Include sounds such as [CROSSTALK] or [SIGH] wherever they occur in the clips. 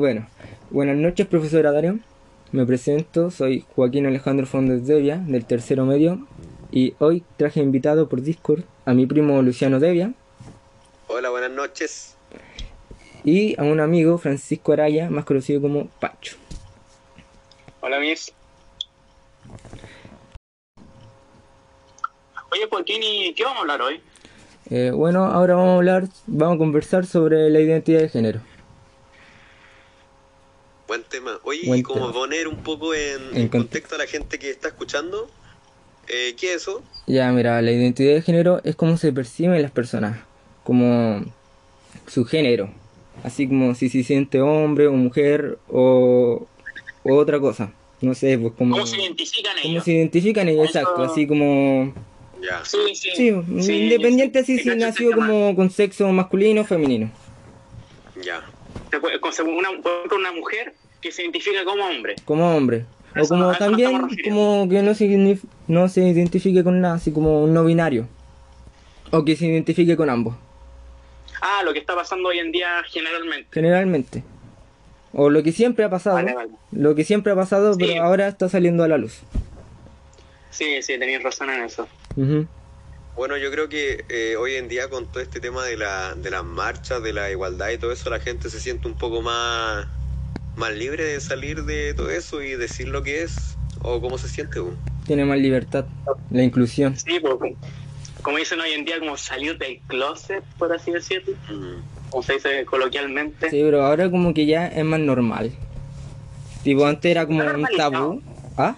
bueno, buenas noches, profesora Dario. Me presento, soy Joaquín Alejandro Fondes Devia, del tercero medio, y hoy traje invitado por Discord a mi primo Luciano Devia Hola, buenas noches. y a un amigo Francisco Araya, más conocido como Pacho. Hola, Miss. Oye, Joaquín, ¿y qué vamos a hablar hoy? Eh, bueno, ahora vamos a hablar, vamos a conversar sobre la identidad de género. Buen tema. Oye, Buen y como tema. poner un poco en, En en con- contexto a la gente que está escuchando, eh, ¿qué es eso? Ya, mira, la identidad de género es cómo se perciben las personas, como su género, así como si se siente hombre o mujer o, o otra cosa. No sé, pues como... ¿Cómo se identifican cómo ellos? se identifican ellos, Eso- exacto, así como... Ya. Sí, sí. Sí, independiente así sí, si nació como con sexo masculino o femenino. Ya. Una, una mujer que se identifica como hombre. como hombre. O como también como que no se, no se identifique con nada, así como un no binario. O que se identifique con ambos, Ah, lo que está pasando hoy en día generalmente. generalmente. O lo que siempre ha pasado. Vale, vale. Lo que siempre ha pasado, Sí. pero ahora está saliendo a la luz. Sí, sí, tenéis razón en eso. Ujú. Bueno, yo creo que eh, hoy en día con todo este tema de, la, de las marchas, de la igualdad y todo eso, la gente se siente un poco más, más libre de salir de todo eso y decir lo que es o cómo se siente. po. Tiene más libertad, la inclusión. Sí, pues, como dicen hoy en día, como salir del closet, por así decirlo, Mm. como se dice coloquialmente. Sí, pero ahora como que ya es más normal. Tipo, antes era como un tabú. ¿Ah?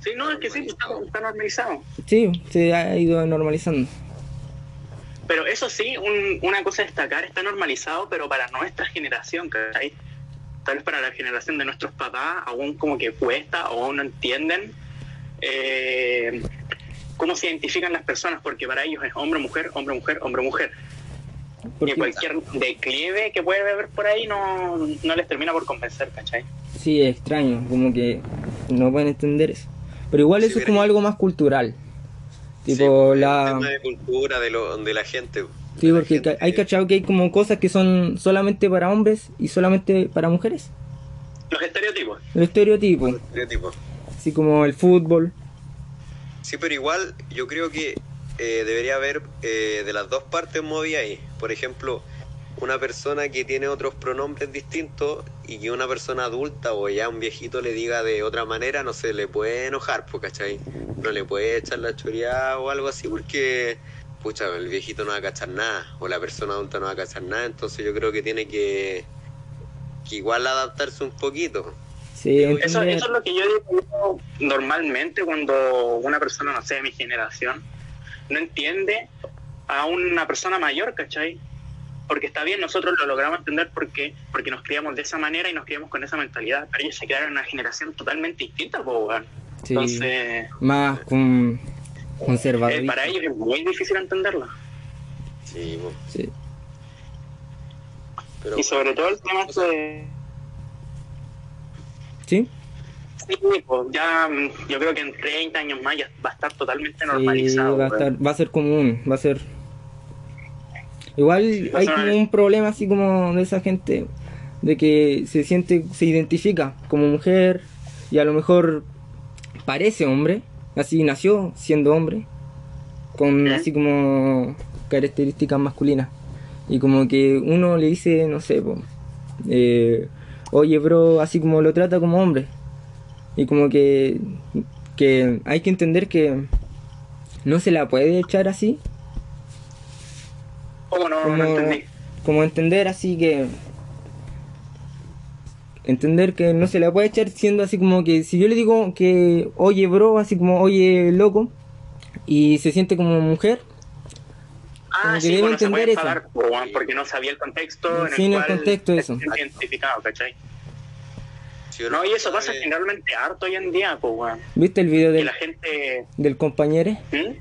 Sí, no, es que sí, está, está normalizado. Sí, se ha ido normalizando. Pero eso sí, un- una cosa a destacar, está normalizado, pero para nuestra generación, ¿cachai? Tal vez para la generación de nuestros papás, aún como que cuesta o aún no entienden eh, cómo se identifican las personas, porque para ellos es hombre, mujer, hombre, mujer, hombre, mujer. Porque, Y cualquier declive que puede haber por ahí no, no les termina por convencer, ¿cachai? Sí, es extraño, como que no pueden entender eso. Pero igual Sí, eso es como algo más cultural. Tipo, po, es la... un tema de cultura de, lo, de la gente. Sí, porque gente. hay cachado que hay como cosas que son solamente para hombres y solamente para mujeres. Los estereotipos. El estereotipo, Estereotipo. así como el fútbol. Sí, pero igual yo creo que eh, debería haber eh, de las dos partes movida ahí. Por ejemplo, una persona que tiene otros pronombres distintos y que una persona adulta o ya un viejito le diga de otra manera, no se le puede enojar, ¿cachai? No le puede echar la choreada o algo así porque, pucha, el viejito no va a cachar nada o la persona adulta no va a cachar nada, entonces yo creo que tiene que, que igual adaptarse un poquito. Sí, Eso, es lo que yo digo normalmente cuando una persona, no sé, de mi generación, no entiende a una persona mayor, ¿cachai? Porque está bien, nosotros lo logramos entender porque, porque nos criamos de esa manera y nos criamos con esa mentalidad, pero ellos se quedaron en una generación totalmente distinta, weón. sí, Entonces, más con eh, conservador. para ellos es muy difícil entenderlo. Sí, po, Sí. pero Y sobre todo el tema este de... ¿Sí? Sí, pues, ya mm, yo creo que en 30 años más ya va a estar totalmente Sí, normalizado. va a, weón. estar, va a ser común, va a ser... Igual hay o sea, como un problema así como de esa gente, de que se siente, se identifica como mujer y a lo mejor parece hombre, así nació siendo hombre, con ¿Eh? así como características masculinas. Y como que uno le dice, no sé, po, eh, oye bro, así como lo trata como hombre. Y como que, que hay que entender que no se la puede echar así, ¿Cómo no, como, no entendí? como entender así que entender que no se la puede echar siendo así como que si yo le digo que oye bro así como oye loco y se siente como mujer Ah, como que sí, debe bueno, se puede entender eso. enfadar, po, weón, porque no sabía el contexto en Sí, en el cual contexto se eso. siente identificado, ¿cachai? Sí, o No, y eso pasa generalmente harto hoy en día, pues, weón. viste el video Y del, la gente... del compañero ¿Mm?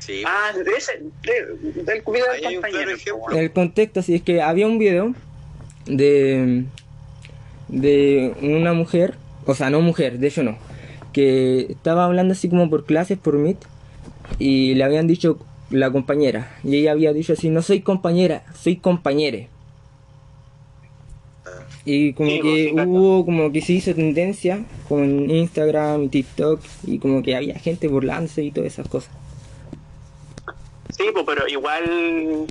Sí, Ah, de ese, de- del Ahí del claro compañero. el contexto así es que había un video de de una mujer o sea no mujer de hecho no que estaba hablando así como por clases por Meet y le habían dicho la compañera y ella había dicho así no soy compañera soy compañere Y como Sí, que pues, sí, hubo, como que se hizo tendencia con Instagram y TikTok y como que había gente burlándose y todas esas cosas. Sí, pues, pero igual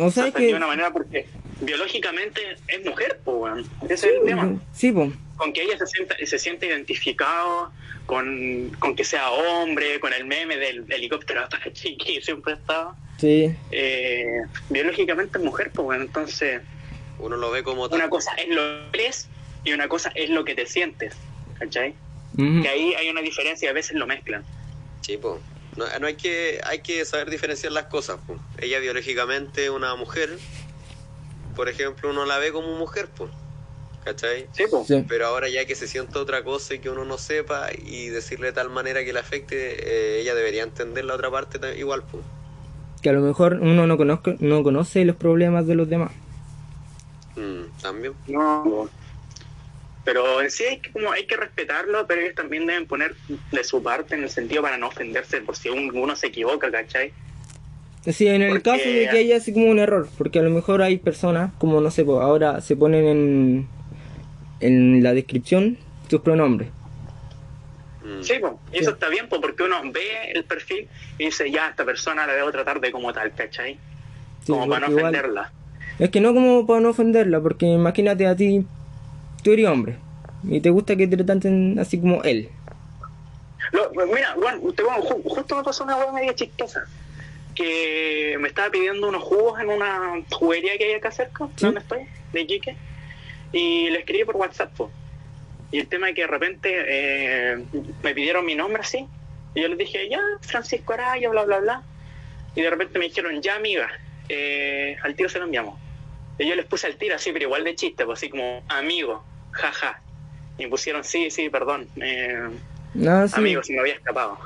O se sea, es ofendió de que... una manera porque biológicamente es mujer, pues. Ese es el tema. Sí, pues. Con que ella se sienta, se siente identificado con, con que sea hombre, con el meme del helicóptero Apache [LAUGHS] que siempre estaba. Sí. Eh, biológicamente es mujer, pues. Entonces, Uno lo ve como tal. una cosa es lo que eres y una cosa es lo que te sientes, ¿cachai? Que ahí hay una diferencia y a veces lo mezclan. Sí, po. No, no hay que hay que saber diferenciar las cosas. po. Ella biológicamente una mujer, por ejemplo, uno la ve como mujer, pues. ¿Cachai? Sí, pues. Sí. Pero ahora ya que se sienta otra cosa y que uno no sepa y decirle de tal manera que le afecte, eh, ella debería entender la otra parte igual, pues. Que a lo mejor uno no, conozca, no conoce los problemas de los demás. Mm, También. No. Pero en sí hay que, como hay que respetarlo, pero ellos también deben poner de su parte en el sentido para no ofenderse por si un- uno se equivoca, ¿cachai? Sí, en el caso de que haya así como un error, porque a lo mejor hay personas, como no sé, pues, ahora se ponen en, en la descripción sus pronombres. Mm. Sí, pues, y Sí. eso está bien, pues, porque uno ve el perfil y dice, ya, esta persona la debo tratar de como tal, ¿cachai? Sí, como para no igual- ofenderla. Es que no como para no ofenderla, porque imagínate a ti, tú eres hombre, y te gusta que te traten así como él. Lo- mira, bueno, te- bueno, ju- justo me pasó una hueá media chistosa. Que me estaba pidiendo unos jugos en una juguería que hay acá cerca, Sí. donde estoy, de Iquique. Y le escribí por WhatsApp. po. Y el tema es que de repente eh, me pidieron mi nombre así. Y yo les dije, ya, Francisco Araya, bla, bla, bla. Y de repente me dijeron, ya, amiga, eh, al tiro se lo enviamos. Y yo les puse al tiro así, pero igual de chiste, pues así como, amigo, jaja. Y me pusieron, sí, sí, perdón. Eh, No, sí. Amigo, si me había escapado.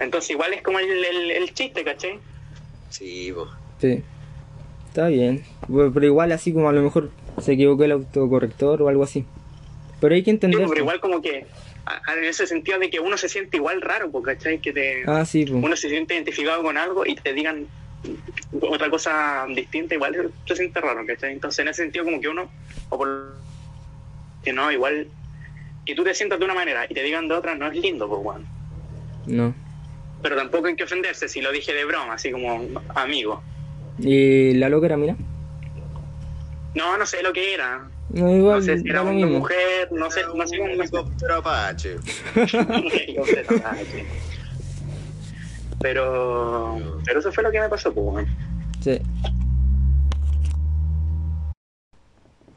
Entonces igual es como el, el, el chiste, ¿cachai? Sí, po. Sí. Está bien. Pero igual así como a lo mejor se equivocó el autocorrector o algo así. Pero hay que Sí, entender. pero igual como que en ese sentido de que uno se siente igual raro, ¿cachai? Que te, Ah, sí, pues. uno se siente identificado con algo y te digan otra cosa distinta, igual se siente raro, ¿cachai? Entonces en ese sentido como que uno, o por que no, igual que tú te sientas de una manera y te digan de otra no es lindo, pues bueno. No. Pero tampoco hay que ofenderse si lo dije de broma, así como amigo. ¿Y la loca era mira? No, no sé lo que era. No, igual, No sé si era una mismo. mujer, no sé, no sé un cómo me helicóptero Apache. [LAUGHS] [LAUGHS] Pero, pero eso fue lo que me pasó, pues. Sí.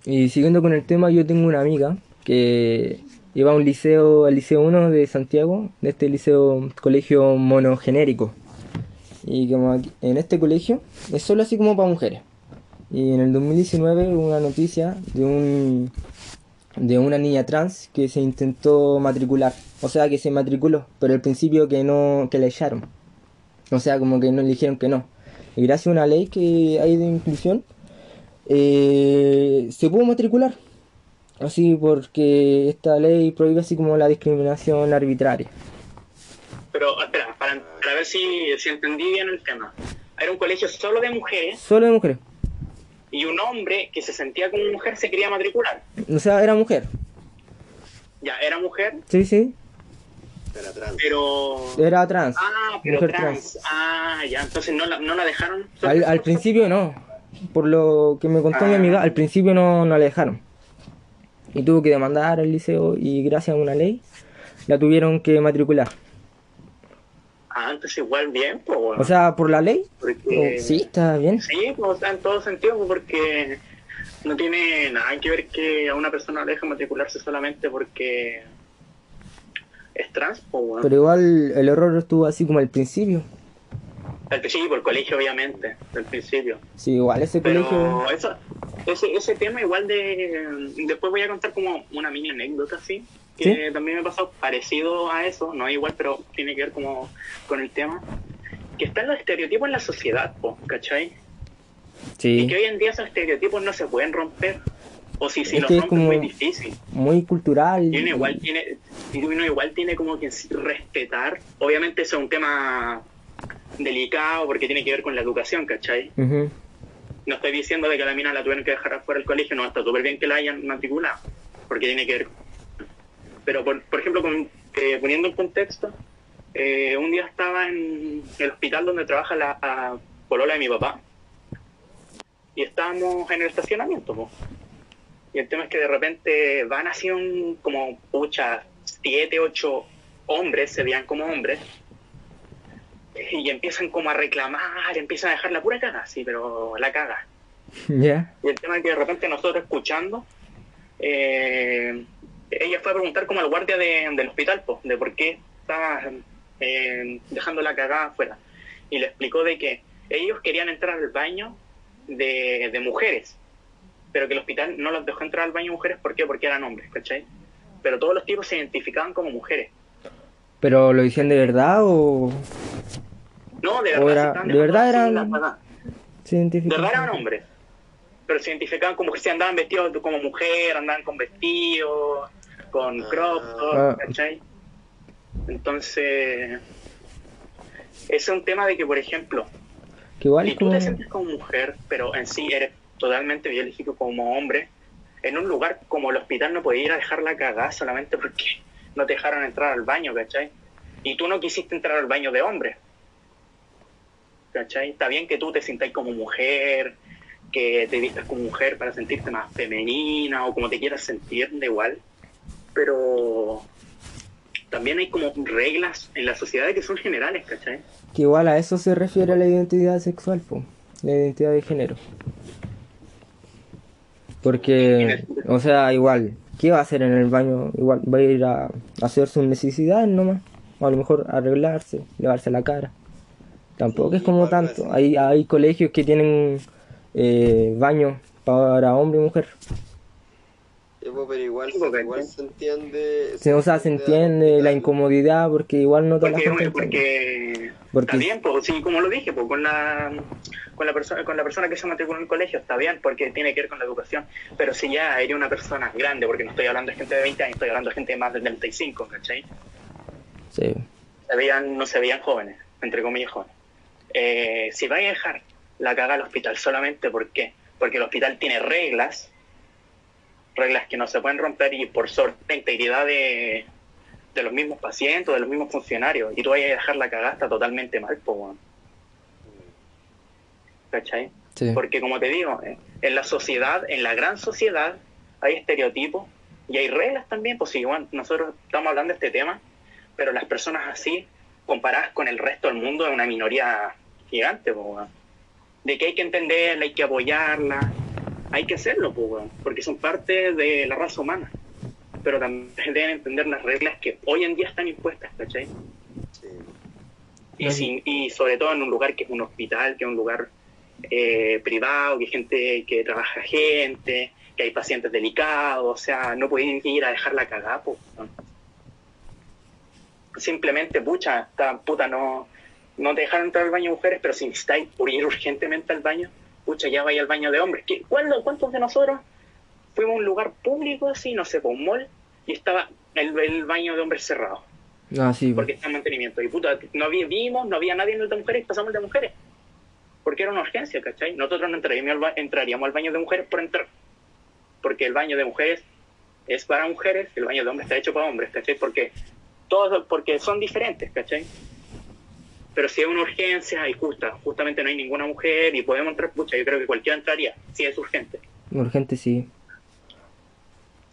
Y siguiendo con el tema, yo tengo una amiga que iba a un liceo, al liceo 1 de Santiago, de este liceo, colegio monogenérico. Y como aquí- en este colegio es solo así como para mujeres. Y en el 2019 hubo una noticia de un de una niña trans que se intentó matricular, o sea que se matriculó, pero al principio que no que la echaron. O sea, como que no le dijeron que no. Y gracias a una ley que hay de inclusión, eh, se pudo matricular. Así porque esta ley prohíbe así como la discriminación arbitraria. Pero espera, para, para ver si, si entendí bien el tema. Era un colegio solo de mujeres Solo de mujeres. y un hombre que se sentía como mujer se quería matricular. O sea, era mujer. Ya, era mujer, Sí, sí. Era trans. pero... Era trans. Ah, pero mujer trans. Ah, ya, entonces no la, no la dejaron. Al, al principio no. Por lo que me contó mi Ah. amiga, al principio no, no la dejaron. Y tuvo que demandar al liceo y gracias a una ley la tuvieron que matricular. Ah, entonces igual bien, pues, bueno. O sea, por la ley, porque... oh, sí, está bien. Sí, pues, está en todo sentido, pues, porque no tiene nada que ver que a una persona le dejen matricularse solamente porque es trans, pues, bueno. Pero igual el error estuvo así como al principio. Al principio, por el colegio, obviamente, al principio. Sí, igual ese Pero colegio. eso, ese, ese tema igual de... Después voy a contar como una mini anécdota, así, que también me pasó parecido a eso, no igual, pero tiene que ver como con el tema. Que están los estereotipos en la sociedad, po, ¿cachai? Y Sí, que hoy en día esos estereotipos no se pueden romper. O si, si Es los es rompen es muy difícil. muy cultural. Y uno igual tiene, y uno igual tiene como que respetar. Obviamente eso es un tema delicado porque tiene que ver con la educación, ¿cachai? No estoy diciendo de que la mina la tuvieron que dejar afuera del colegio, no, está súper bien que la hayan matriculado, porque tiene que ver. Pero, por, por ejemplo, con, eh, poniendo en contexto, eh, un día estaba en el hospital donde trabaja la polola de mi papá, y estábamos en el estacionamiento, po. y el tema es que de repente van así un, como, pucha, siete, ocho hombres, se veían como hombres, y empiezan como a reclamar, empiezan a dejar la pura caga, sí, pero la caga. [LAUGHS] Ya. Y el tema es que de repente nosotros escuchando, eh, ella fue a preguntar como al guardia de- del hospital, po, de por qué estaba eh, dejando la cagada afuera. Y le explicó de que ellos querían entrar al baño de, de mujeres, pero que el hospital no los dejó entrar al baño de mujeres, ¿por qué? Porque eran hombres, ¿cachai? Pero todos los tipos se identificaban como mujeres. ¿Pero lo decían de verdad o No, de verdad, era- de verdad eran- De verdad eran hombres, pero se identificaban como que se andaban vestidos como mujer, andaban con vestidos, con crop top, Ah. ¿cachai? Entonces, ese es un tema de que, por ejemplo, Que igual si tú como... te sientes como mujer, pero en sí eres totalmente biológico como hombre, en un lugar como el hospital no podías ir a dejar la cagada solamente porque no te dejaron entrar al baño, ¿cachai? Y tú no quisiste entrar al baño de hombre. ¿Cachai? Está bien que tú te sintáis como mujer, que te vistas como mujer para sentirte más femenina o como te quieras sentir, da igual. Pero también hay como reglas en la sociedad que son generales, ¿cachai? Que igual a eso se refiere la identidad sexual, la identidad de género. Porque, o sea, igual, ¿qué va a hacer en el baño? Igual va a ir a hacer sus necesidades nomás. O a lo mejor arreglarse, lavarse la cara. Tampoco es como tanto. Hay, hay colegios que tienen eh, baños para hombre y mujer. Pues, pero igual, porque- igual se entiende. Sí, o sea, se entiende la incomodidad porque igual no toda la Porque, gente entiende. porque, Porque- está bien, pues, sí, como lo dije, pues, con la con la persona con la persona que se matriculó en el colegio está bien porque tiene que ver con la educación, pero si ya eres una persona grande, porque no estoy hablando de gente de 20 años, estoy hablando de gente de más de 35, ¿cachai? Sí. Se veían, no se veían jóvenes, entre comillas jóvenes. Eh, si vais a dejar la caga al hospital solamente, ¿por qué? Porque el hospital tiene reglas, reglas que no se pueden romper y por sobre la integridad de, de los mismos pacientes, o de los mismos funcionarios, y tú vayas a dejar la cagada está totalmente mal. Sí. Porque como te digo, eh, en la sociedad, en la gran sociedad, hay estereotipos y hay reglas también, pues sí, bueno, nosotros estamos hablando de este tema, pero las personas así, comparadas con el resto del mundo, es una minoría gigante, pues, weón. de que hay que entenderla, hay que apoyarla, hay que hacerlo, pues, weón, porque son parte de la raza humana. Pero también deben entender las reglas que hoy en día están impuestas, ¿cachai? Sí. Y, sin- y sobre todo en un lugar que es un hospital, que es un lugar eh, privado, que hay gente que trabaja gente, que hay pacientes delicados, o sea, no pueden ir a dejar la cagada, po, ¿no? Simplemente, pucha, esta puta no, no te dejaron entrar al baño de mujeres, pero si necesitáis por ir urgentemente al baño, pucha, ya vaya al baño de hombres. ¿Qué, ¿cuándo- ¿Cuántos de nosotros fuimos a un lugar público así, no sé, por un mall, y estaba el, el baño de hombres cerrado? Ah, sí. po. porque está en mantenimiento. Y puta, no había, vimos, no había nadie en el de mujeres, pasamos el de mujeres. Porque era una urgencia, ¿cachai? Nosotros no entraríamos al, entraríamos al baño de mujeres por entrar. Porque el baño de mujeres es para mujeres, el baño de hombres está hecho para hombres, ¿cachai? Porque todos, porque son diferentes, ¿cachai? Pero si es una urgencia y justa, justamente no hay ninguna mujer y podemos entrar, pucha, yo creo que cualquiera entraría, si es urgente. Urgente sí.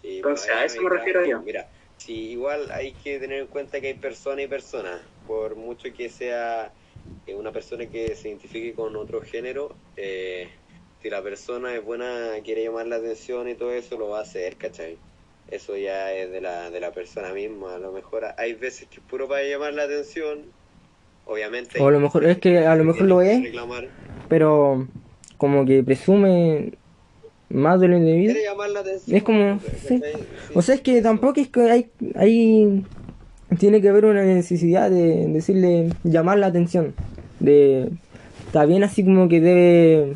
Sí, Entonces, pues, a eso me refiero yo. Mira, sí, igual hay que tener en cuenta que hay personas y personas. Por mucho que sea eh, una persona que se identifique con otro género, eh, si la persona es buena, quiere llamar la atención y todo eso, lo va a hacer, ¿cachai? Eso ya es de la, de la persona misma. A lo mejor hay veces que es puro para llamar la atención. Obviamente. O a lo mejor- es que a lo mejor lo es. Reclamar. Pero como que presume más de lo indebido. Quiere llamar la atención. Es como- sí. ¿cachai? Sí. O sea, es que tampoco es que hay, hay tiene que haber una necesidad de decirle, llamar la atención. De, está bien así como que debe,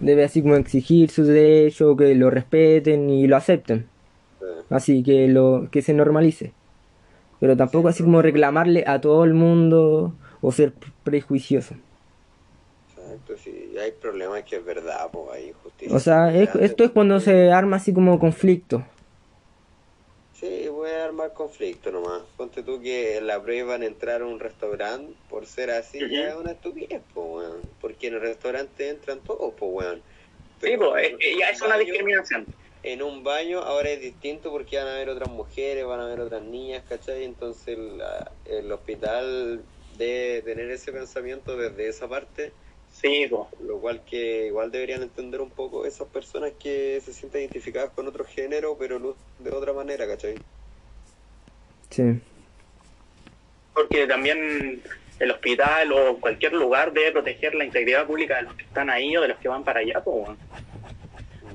debe así como exigir sus derechos, que lo respeten y lo acepten. Sí. Así que lo, que se normalice. Pero tampoco así como reclamarle a todo el mundo o ser prejuicioso. Exacto. Sí, hay problemas que es verdad, pues hay injusticia. O sea, es- esto es cuando se arma así como conflicto. Sí, voy a armar conflicto nomás. Ponte tú que la prueba en entrar a un restaurante por ser así ya es una estupidez, pues weón. Porque en el restaurante entran todos, pues weón. Sí, pues, ya es una discriminación. En un baño ahora es distinto porque van a haber otras mujeres, van a haber otras niñas, ¿cachai? Entonces la- el hospital debe tener ese pensamiento desde esa parte, Sí, pues. lo cual que igual deberían entender un poco esas personas que se sienten identificadas con otro género, pero de otra manera, ¿cachai? Sí. Porque también el hospital o cualquier lugar debe proteger la integridad pública de los que están ahí o de los que van para allá, pues.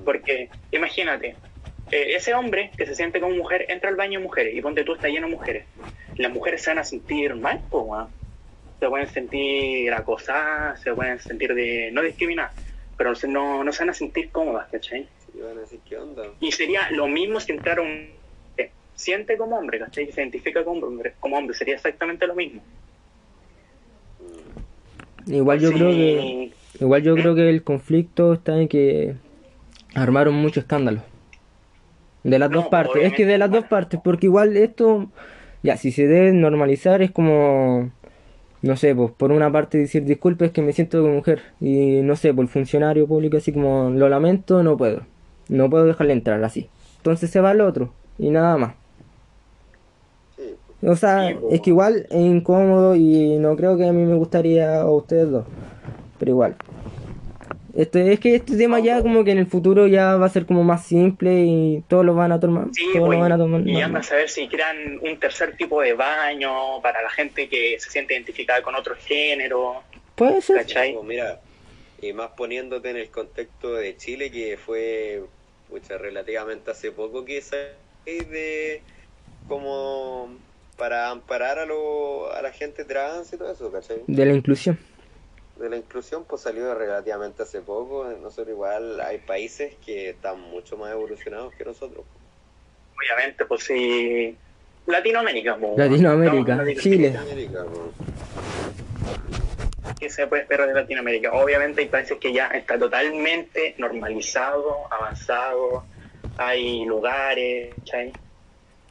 Porque imagínate, eh, ese hombre que se siente como mujer entra al baño de mujeres y ponte tú está lleno de mujeres. Las mujeres se van a sentir mal, pues, weón. Se pueden sentir acosadas, se pueden sentir de no discriminadas, pero no, no se van a sentir cómodas, ¿cachai? Y van a decir, ¿qué onda? Y sería lo mismo si entrara un... que siente como hombre, ¿cachai? Que se identifica como hombre, como hombre, sería exactamente lo mismo. Igual yo Sí. creo que igual yo creo que el conflicto está en que armaron mucho escándalo. De las No, dos partes, es que de las dos partes, porque igual esto ya si se debe normalizar es como no sé, pues por una parte decir disculpe es que me siento como mujer y no sé, por el funcionario público así como lo lamento, no puedo. No puedo dejarle entrar así. Entonces se va al otro y nada más. Sí, O sea, Sí, po. es que igual es incómodo y no creo que a mí me gustaría a ustedes dos. Pero igual. Este, es que este tema ya como que en el futuro ya va a ser como más simple y todos lo van a tomar. Sí, todos pues, lo van a tomar. y anda a saber si crean un tercer tipo de baño para la gente que se siente identificada con otro género, Puede ser. ¿cachai? Pues mira, y más poniéndote en el contexto de Chile, que fue pucha, relativamente hace poco que ley de como para amparar a, lo, a la gente trans y todo eso, ¿cachai? De la inclusión. De la inclusión pues salió relativamente hace poco, nosotros igual hay países que están mucho más evolucionados que nosotros. Obviamente, pues si... Latinoamérica, pues, Latinoamérica, no, Latinoamérica. Chile. América, pues. ¿Qué se puede esperar de Latinoamérica? Obviamente hay países que ya está totalmente normalizado, avanzado, hay lugares.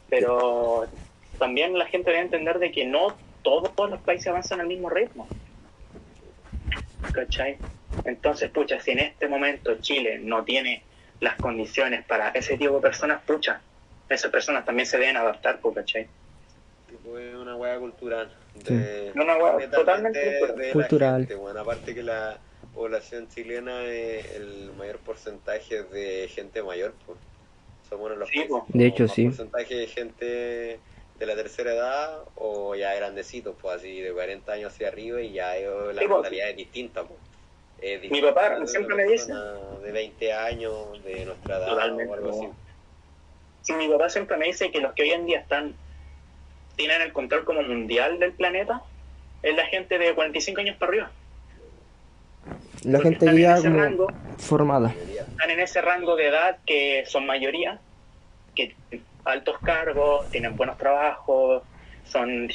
Pero también la gente debe entender de que no todos los países avanzan al mismo ritmo. ¿Cachai? Entonces, pucha, si en este momento Chile no tiene las condiciones para ese tipo de personas, pucha, esas personas también se deben adaptar, pues, ¿cachai? Tipo, es una hueá cultural. De, Una hueá totalmente de cultural. la Cultural. gente, bueno, aparte que la población chilena es el mayor porcentaje de gente mayor, pues. Somos uno de los Sí, países pues. De hecho, sí. porcentaje de gente de la tercera edad o ya grandecitos, pues así de 40 años hacia arriba y ya eh, la Sí, pues. mentalidad es distinta, pues. Es Mi papá siempre me dice- De 20 años, de nuestra edad Totalmente, o algo así. Sí, mi papá siempre me dice que los que hoy en día están tienen el control como mundial del planeta es la gente de 45 años para arriba. La Porque gente ya rango, formada. están en ese rango de edad que son mayoría, que altos cargos, tienen buenos trabajos, son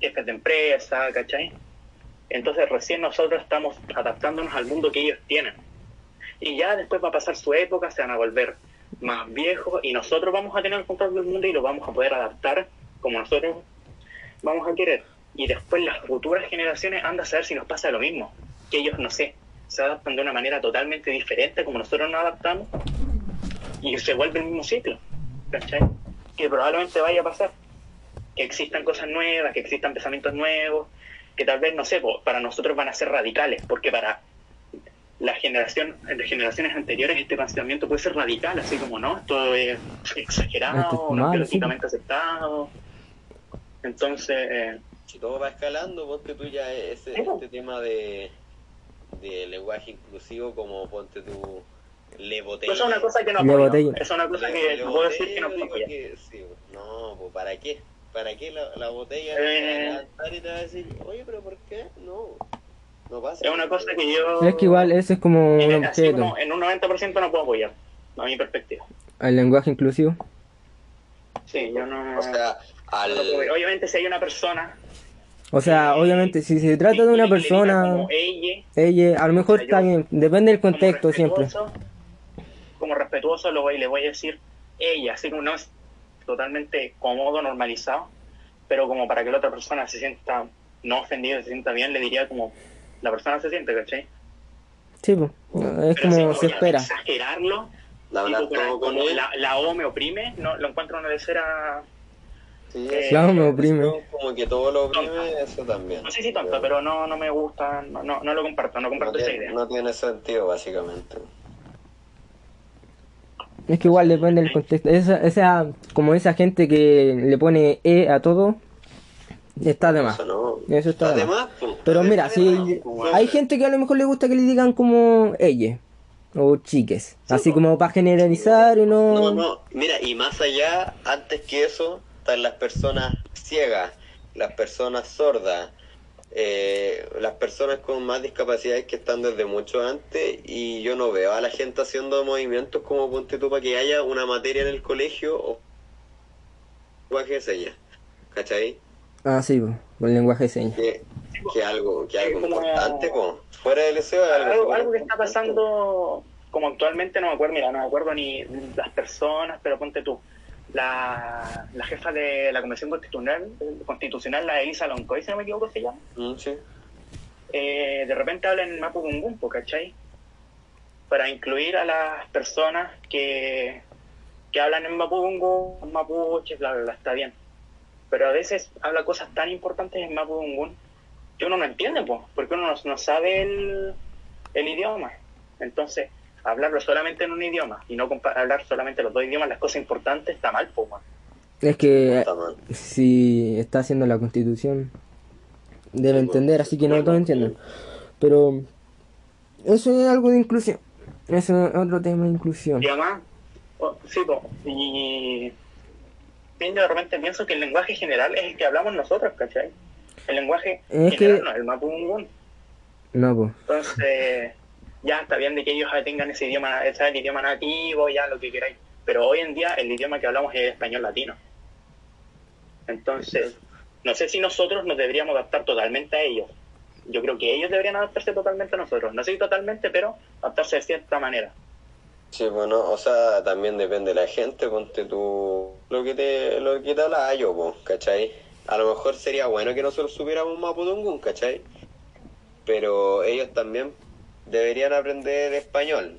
jefes de empresa, ¿cachai? Entonces recién nosotros estamos adaptándonos al mundo que ellos tienen. Y ya después va a pasar su época, se van a volver más viejos y nosotros vamos a tener el control del mundo y lo vamos a poder adaptar como nosotros vamos a querer. Y después las futuras generaciones anda a saber si nos pasa lo mismo. Que ellos, no sé, se adaptan de una manera totalmente diferente como nosotros nos adaptamos y se vuelve el mismo ciclo. ¿Cachai? Que probablemente vaya a pasar. Que existan cosas nuevas, que existan pensamientos nuevos, que tal vez, no sé, po, para nosotros van a ser radicales, porque para la generación, las generaciones anteriores este pensamiento puede ser radical, así como no, esto es exagerado, no mal, biológicamente aceptado. Entonces, eh, si todo va escalando, ponte tú ya ese, Sí, este tema de, de lenguaje inclusivo como ponte tú le botella. eso es una cosa que no botella. Eso es una cosa Le- que le puedo decir que no que sí, no, pues ¿para qué? ¿Para qué la, la botella Eh. te va a levantar y te va a decir, oye, pero ¿por qué? No, no pasa. Es una cosa que yo... Es que igual ese es como en, un así objeto. como en un 90% no puedo apoyar, a mi perspectiva. El lenguaje inclusivo. Sí, yo no... O sea, al... no puedo- Obviamente si hay una persona O sea, Eh, obviamente, si se trata de una persona, como ella, ella, a lo mejor O sea, está bien, depende del contexto siempre. Respetuoso- Como lo voy, le voy a decir ella, así como no es totalmente cómodo, normalizado, pero como para que la otra persona se sienta no ofendida, se sienta bien, le diría como la persona se siente, ¿cachai? Sí, pues, es Pero como se espera. Exagerarlo, hablar tipo, como él. la, la O me oprime, no, lo encuentro una lecera, Sí, eh, Claro, me oprime. Como que todo lo oprime, eso también. no sé si tonta, pero no, no me gusta, no, no, no lo comparto, no No comparto esa tiene, idea. no tiene sentido, básicamente. Es que igual depende del contexto. Esa, esa, como esa gente que le pone E a todo, está de más. Eso no. Eso está de Además, pues, Pero está mira, si más, pues, hay gente que a lo mejor le gusta que le digan como ella o chiques, así como para generalizar y no... No, no, mira, y más allá, antes que eso, están las personas ciegas, las personas sordas, eh, las personas con más discapacidades que están desde mucho antes y yo no veo a la gente haciendo movimientos como ponte tú para que haya una materia en el colegio o lenguaje de señas, ¿cachai? Ah, sí, con lenguaje de señas. Que, que algo, que algo Como- importante, po. fuera del deseo es algo, algo, que está pasando como actualmente no me acuerdo mira no me acuerdo ni las personas pero ponte tú la, la jefa de la convención constitucional constitucional la Elisa Loncoy si no me equivoco se llama Mm, sí. eh, de repente habla en Mapudungun ¿cachai? para incluir a las personas que que hablan en Mapudungun mapuches bla bla bla está bien pero a veces habla cosas tan importantes en Mapudungun que uno no entiende pues porque uno no, no sabe el, el idioma entonces hablarlo solamente en un idioma y no hablar solamente los dos idiomas las cosas importantes está mal pues. Es que Está mal. si está haciendo la constitución, debe Sí, entender, así que no todos entienden. Pero eso es algo de inclusión. Eso es otro tema de inclusión. y además oh, sí po, y de repente pienso que el lenguaje general es el que hablamos nosotros ¿cachai? el lenguaje Es general que- no es el Mapudungun No, pues. Entonces, ya está bien de que ellos tengan ese idioma, ese el idioma nativo, ya lo que queráis. Pero hoy en día el idioma que hablamos es español latino. Entonces, no sé si nosotros nos deberíamos adaptar totalmente a ellos. Yo creo que ellos deberían adaptarse totalmente a nosotros. No sé si totalmente, pero adaptarse de cierta manera. Sí, bueno, o sea, también depende de la gente, ponte tú lo que te, lo que te hablaba yo, pues, ¿cachai? A lo mejor sería bueno que nosotros supiéramos Mapudungun, ¿cachai? Pero ellos también deberían aprender español.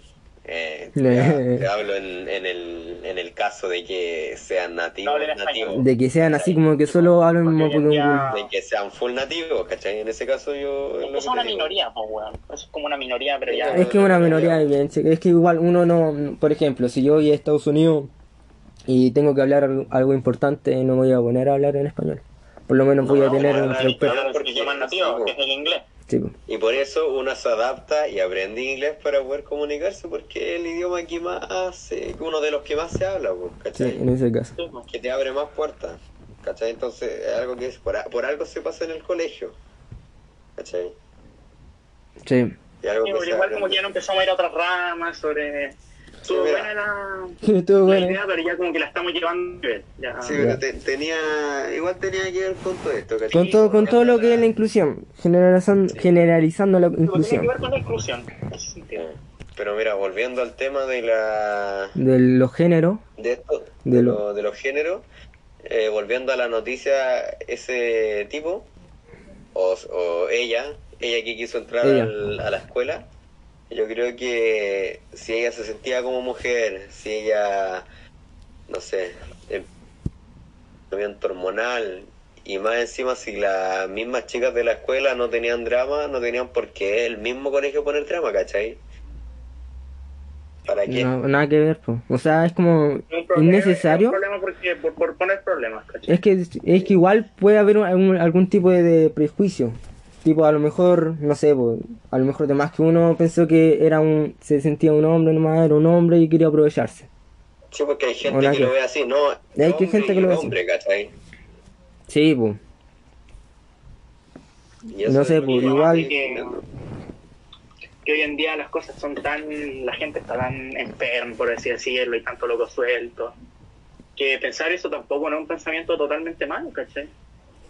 Eh, ya, [LAUGHS] te hablo en, en, el, en el caso de que sean nativos, hablen De que sean así como que solo hablan Porque hoy en Mapudungun. día- de que sean full nativos, ¿cachai? En ese caso yo... es Es una digo. minoría, pues, weón. Es como una minoría, pero ya. Es que una minoría. Es que igual uno no. Por ejemplo, si yo voy a Estados Unidos y tengo que hablar algo, algo importante, no me voy a poner a hablar en español. Por lo menos voy a No, tener a un hablar traductor. español. Porque idioma nativo, que es el inglés. Sí. Y por eso uno se adapta y aprende inglés para poder comunicarse, porque es el idioma que más, eh, uno de los que más se habla, pues, Sí, ¿cachai? en ese caso. Que te abre más puertas, ¿cachai? Entonces es algo que es, por, por algo se pasa en el colegio, ¿cachai? Sí. Y algo Sí, que pero se igual aprende. como que ya no empezamos a ir a otras ramas sobre... Estuvo buena la, [LAUGHS] Estuvo la bueno. idea, pero ya como que la estamos llevando ya. Sí, pero te- tenía, igual tenía que ver con todo esto, ¿cachai? Con todo, con todo lo que es la inclusión. Generalizando, generalizando la Pero tiene que inclusión. ver con la inclusión. Pero mira, volviendo al tema de la De los géneros. de esto, De de, lo- lo- de los géneros, eh, volviendo a la noticia, ese tipo, o, o ella, ella que quiso entrar al- a la escuela, yo creo que si ella se sentía como mujer, si ella, no sé, movimiento hormonal, y más encima si las mismas chicas de la escuela no tenían drama, no tenían por qué el mismo colegio poner drama, ¿cachai? ¿Para qué? No, nada que ver, pues. O sea, es como Un problema- innecesario. Es un problema porque, por, por poner problemas, ¿cachai? Es que, es que igual puede haber un- algún, algún tipo de, de prejuicio. Tipo, a lo mejor, no sé, po, a lo mejor de más que uno pensó que era un, se sentía un hombre nomás, era un hombre y quería aprovecharse. Sí, porque hay gente que lo ve así, no. Hay que gente que lo ve así. Sí, pues. Y eso No sé, que pues, igual- diciendo. que hoy en día las cosas son tan, la gente está tan enferma, por así decirlo, y tanto loco suelto, que pensar eso tampoco no es un pensamiento totalmente malo, ¿cachai?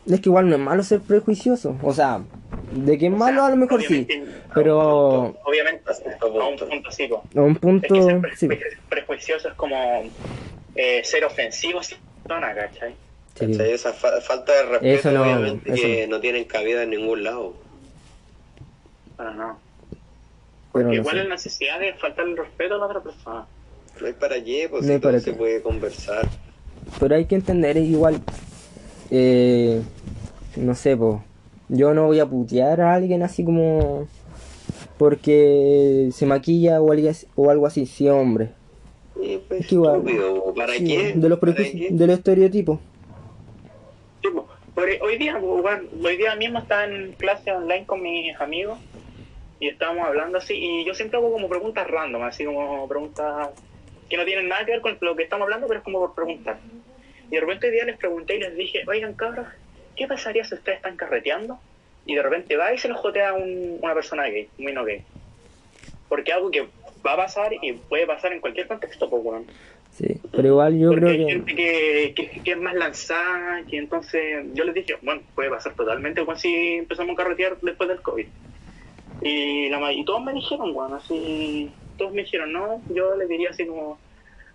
Es que igual no es malo ser prejuicioso. O sea, de que es malo a lo mejor sí. Obviamente, Pero a un punto, obviamente, A un punto. sí, a un Es punto... que ser pre- Sí. pre- prejuicioso es como eh, ser ofensivo persona, ¿cachai? sí. ¿Cachai? Esa fa- falta de respeto, Eso no- obviamente, eso que no tienen cabida en ningún lado. Pero no. Pero no Igual sé. la necesidad de faltar el respeto a la otra persona. No hay para qué, pues No para se qué. puede conversar. Pero hay que entender igual. eh, no sé, po. Yo no voy a putear a alguien así como. Porque se maquilla o algo así, o algo así, sí, hombre. Y pues, Es que igual- estúpido, ¿para Sí, qué? De los, ¿Para prejuicios- qué? de los estereotipos. Sí. Pero hoy día, hoy día mismo estaba en clase online con mis amigos y estábamos hablando así y yo siempre hago como preguntas random, así como preguntas que no tienen nada que ver con lo que estamos hablando, pero es como por preguntar. Y de repente hoy día les pregunté y les dije, oigan cabros, ¿qué pasaría si ustedes están carreteando? Y de repente va y se los jotea un- una persona gay, un no gay. Porque algo que va a pasar y puede pasar en cualquier contexto, pues, weón. Sí. Pero igual yo Porque creo hay que. gente que, que, que es más lanzada, que entonces yo les dije, bueno, puede pasar totalmente como si empezamos a carretear después del COVID. Y, la, y todos me dijeron, bueno, así, todos me dijeron, no, yo les diría así como,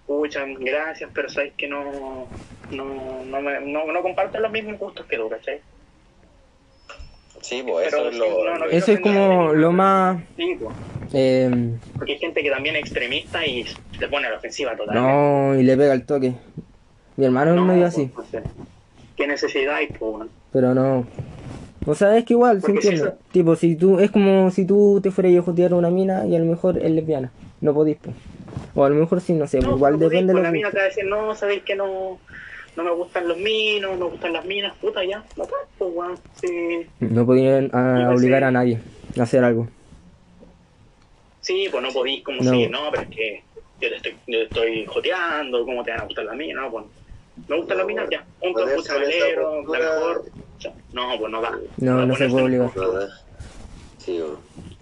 pucha, gracias, pero sabes que no, no, no, me, no, no comparto los mismos gustos que tú, ¿cachai? Sí, pues Pero eso es lo... no, no, Eso es como lo más. Sí, pues, eh, porque hay gente que también es extremista y se pone a la ofensiva totalmente. no, y le pega el toque. Mi hermano es No, medio pues, así. sé. ¿Qué necesidad hay, pues, bueno? Pero no. O sea, es que igual, sí Porque si entiendo. eso- Tipo, si tú, es como si tú te fueras a jotear a una mina y a lo mejor es lesbiana. No podís, pues. O a lo mejor sí, no sé, No, igual depende de lo La que. mina te va a decir, no, sabéis que no, no me gustan los minos, no me gustan las minas, puta, ya, no pues, weón, sí. No podían ah, Yo obligar a nadie a hacer algo. Sí, pues no podéis como No. si, no, pero es que yo te estoy, yo te estoy joteando, ¿cómo te van a gustar las minas? No, pues, me gustan No, las minas, ya, un la postura- mejor, ya. no, pues no da. No, va a no se puede en- obligar. Sí.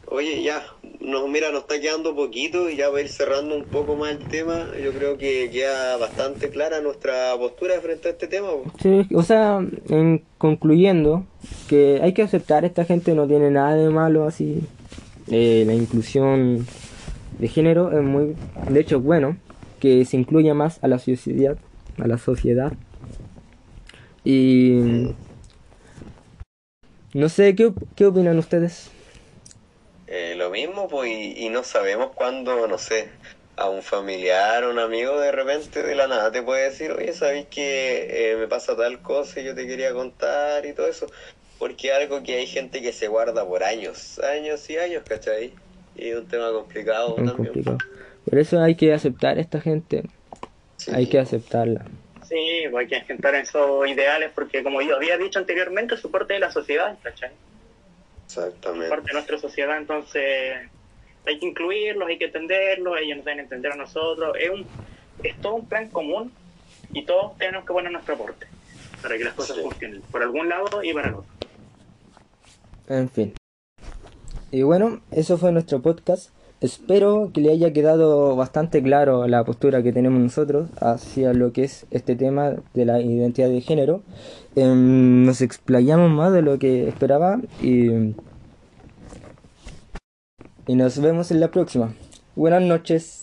Oye, ya, no, mira, nos está quedando poquito y ya va a ir cerrando un poco más el tema. Yo creo que queda bastante clara nuestra postura frente a este tema. Sí, o sea, en concluyendo, que hay que aceptar, esta gente no tiene nada de malo así. Eh, la inclusión de género es muy, de hecho, bueno, que se incluya más a la sociedad, a la sociedad. Y no sé, ¿qué, qué opinan ustedes? Eh, lo mismo, pues, y, y no sabemos cuándo, no sé, a un familiar o un amigo de repente de la nada te puede decir, oye, ¿sabéis que eh, me pasa tal cosa y yo te quería contar y todo eso? Porque es algo que hay gente que se guarda por años, años y años, ¿cachai? Y es un tema complicado Es también. complicado. Por eso hay que aceptar a esta gente, Sí. hay que aceptarla. Sí, pues hay que intentar esos ideales porque como yo había dicho anteriormente, es parte de la sociedad, ¿cachai? Exactamente. parte de nuestra sociedad, entonces hay que incluirlos, hay que entenderlos, ellos nos deben entender a nosotros, es, un, es todo un plan común y todos tenemos que poner nuestro aporte para que las cosas Sí. funcionen, por algún lado y para el otro. En fin. Y bueno, eso fue nuestro podcast. Espero que le haya quedado bastante claro la postura que tenemos nosotros hacia lo que es este tema de la identidad de género. Em, nos explayamos más de lo que esperaba y, y nos vemos en la próxima. Buenas noches.